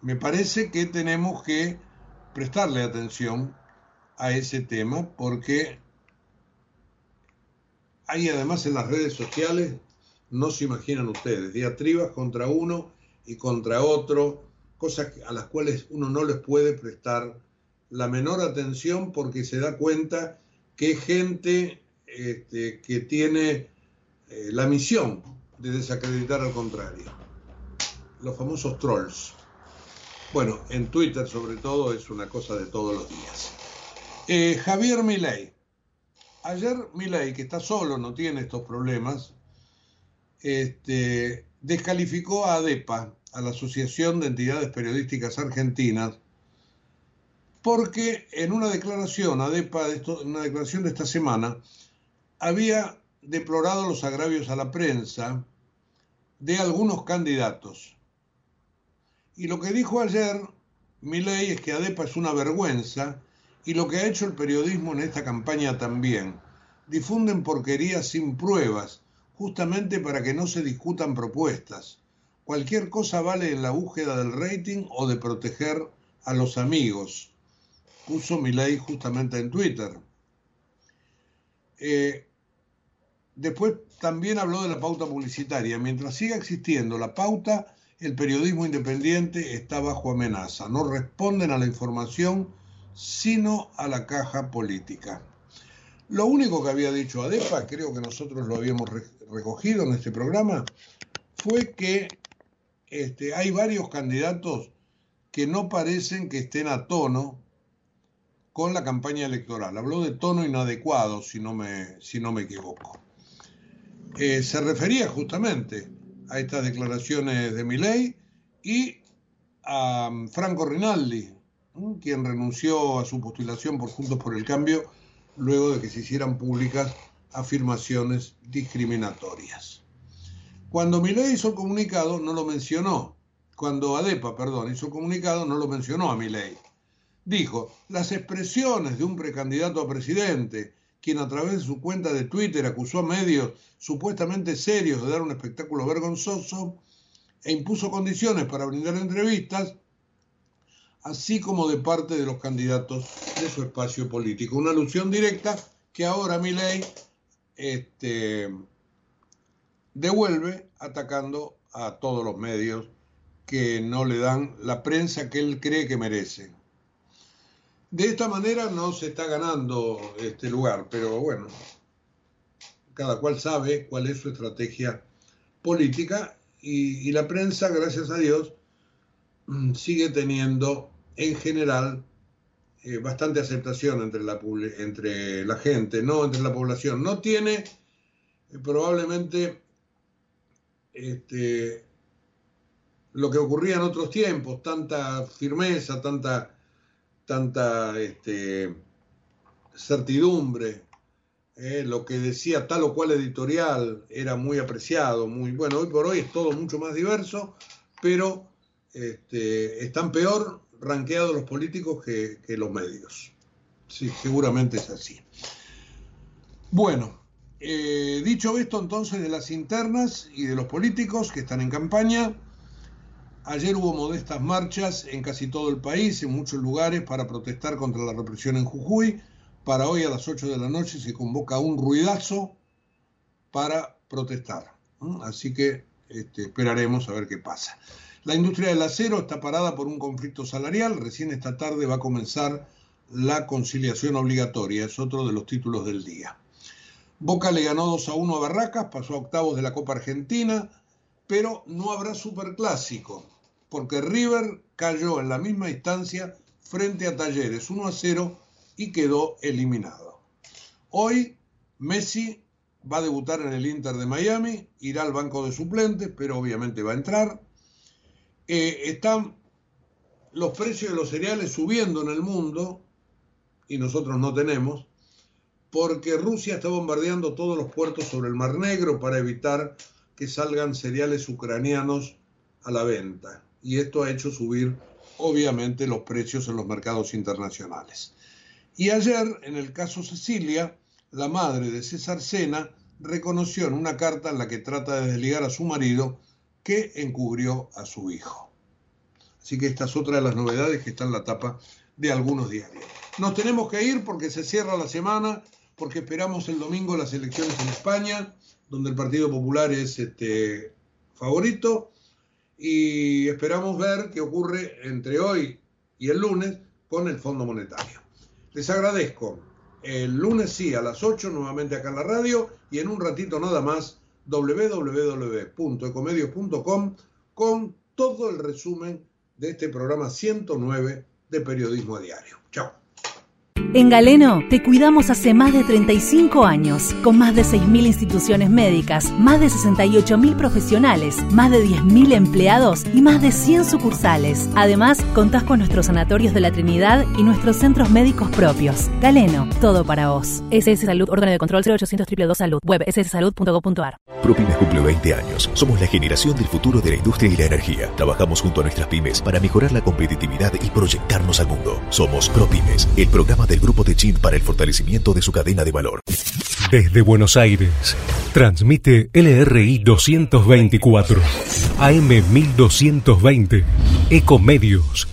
me parece que tenemos que prestarle atención a ese tema porque hay además en las redes sociales, no se imaginan ustedes, diatribas contra uno y contra otro, cosas a las cuales uno no les puede prestar la menor atención porque se da cuenta que gente este, que tiene eh, la misión de desacreditar al contrario. Los famosos trolls. Bueno, en Twitter sobre todo es una cosa de todos los días. Eh, Javier Milei. Ayer Milei, que está solo, no tiene estos problemas, este, descalificó a ADEPA, a la Asociación de Entidades Periodísticas Argentinas, porque en una declaración, ADEPA, de esto- una declaración de esta semana, había deplorado los agravios a la prensa de algunos candidatos. Y lo que dijo ayer Milei es que ADEPA es una vergüenza y lo que ha hecho el periodismo en esta campaña también. Difunden porquerías sin pruebas, justamente para que no se discutan propuestas. Cualquier cosa vale en la búsqueda del rating o de proteger a los amigos. Puso Milei justamente en Twitter. Eh, después también habló de la pauta publicitaria. Mientras siga existiendo la pauta, el periodismo independiente está bajo amenaza. No responden a la información, sino a la caja política. Lo único que había dicho ADEPA, creo que nosotros lo habíamos re- recogido en este programa, fue que este, hay varios candidatos que no parecen que estén a tono con la campaña electoral. Habló de tono inadecuado, si no me, si no me equivoco. Eh, se refería justamente a estas declaraciones de Milei y a um, Franco Rinaldi, quien renunció a su postulación por Juntos por el Cambio luego de que se hicieran públicas afirmaciones discriminatorias. Cuando Milei hizo el comunicado no lo mencionó. Cuando ADEPA, perdón, hizo el comunicado no lo mencionó a Milei. Dijo, las expresiones de un precandidato a presidente, quien a través de su cuenta de Twitter acusó a medios supuestamente serios de dar un espectáculo vergonzoso e impuso condiciones para brindar entrevistas, así como de parte de los candidatos de su espacio político. Una alusión directa que ahora Milei este, devuelve atacando a todos los medios que no le dan la prensa que él cree que merece. De esta manera no se está ganando este lugar, pero bueno, cada cual sabe cuál es su estrategia política y, la prensa, gracias a Dios, mm, sigue teniendo en general eh, bastante aceptación entre la, entre la gente, no entre la población. No tiene eh, probablemente este, lo que ocurría en otros tiempos, tanta firmeza, tanta, tanta este, certidumbre. eh, lo que decía tal o cual editorial era muy apreciado, muy bueno. Hoy por hoy es todo mucho más diverso, pero este, están peor ranqueados los políticos que, que los medios. Sí, seguramente es así. Bueno, eh, dicho esto entonces de las internas y de los políticos que están en campaña, ayer hubo modestas marchas en casi todo el país, en muchos lugares, para protestar contra la represión en Jujuy. Para hoy a las 8 de la noche se convoca un ruidazo para protestar. Así que este, esperaremos a ver qué pasa. La industria del acero está parada por un conflicto salarial. Recién esta tarde va a comenzar la conciliación obligatoria. Es otro de los títulos del día. Boca le ganó 2 a 1 a Barracas, pasó a octavos de la Copa Argentina, pero no habrá superclásico, porque River cayó en la misma instancia frente a Talleres 1 a 0 y quedó eliminado. Hoy Messi va a debutar en el Inter de Miami, irá al banco de suplentes, pero obviamente va a entrar. Eh, están los precios de los cereales subiendo en el mundo y nosotros no tenemos, porque Rusia está bombardeando todos los puertos sobre el Mar Negro para evitar salgan cereales ucranianos a la venta. Y esto ha hecho subir, obviamente, los precios en los mercados internacionales. Y ayer, en el caso Cecilia, la madre de César Sena reconoció en una carta en la que trata de desligar a su marido que encubrió a su hijo. Así que esta es otra de las novedades que está en la tapa de algunos diarios. Nos tenemos que ir porque se cierra la semana, porque esperamos el domingo las elecciones en España, donde el Partido Popular es este, favorito, y esperamos ver qué ocurre entre hoy y el lunes con el Fondo Monetario. Les agradezco el lunes sí, a las 8, nuevamente acá en la radio, y en un ratito nada más, www.ecomedios.com con todo el resumen de este programa 109 de Periodismo Diario. Chao. En Galeno te cuidamos hace más de 35 años, con más de 6.000 instituciones médicas, más de 68.000 profesionales, más de 10.000 empleados y más de 100 sucursales. Además, contás con nuestros sanatorios de la Trinidad y nuestros centros médicos propios. Galeno, todo para vos. SS Salud, órgano de control 0800 222 Salud, web sssalud.gov.ar. ProPymes cumple 20 años. Somos la generación del futuro de la industria y la energía. Trabajamos junto a nuestras pymes para mejorar la competitividad y proyectarnos al mundo. Somos ProPymes, el programa del Grupo Techint para el fortalecimiento de su cadena de valor. Desde Buenos Aires, transmite LRI 224, AM 1220, Ecomedios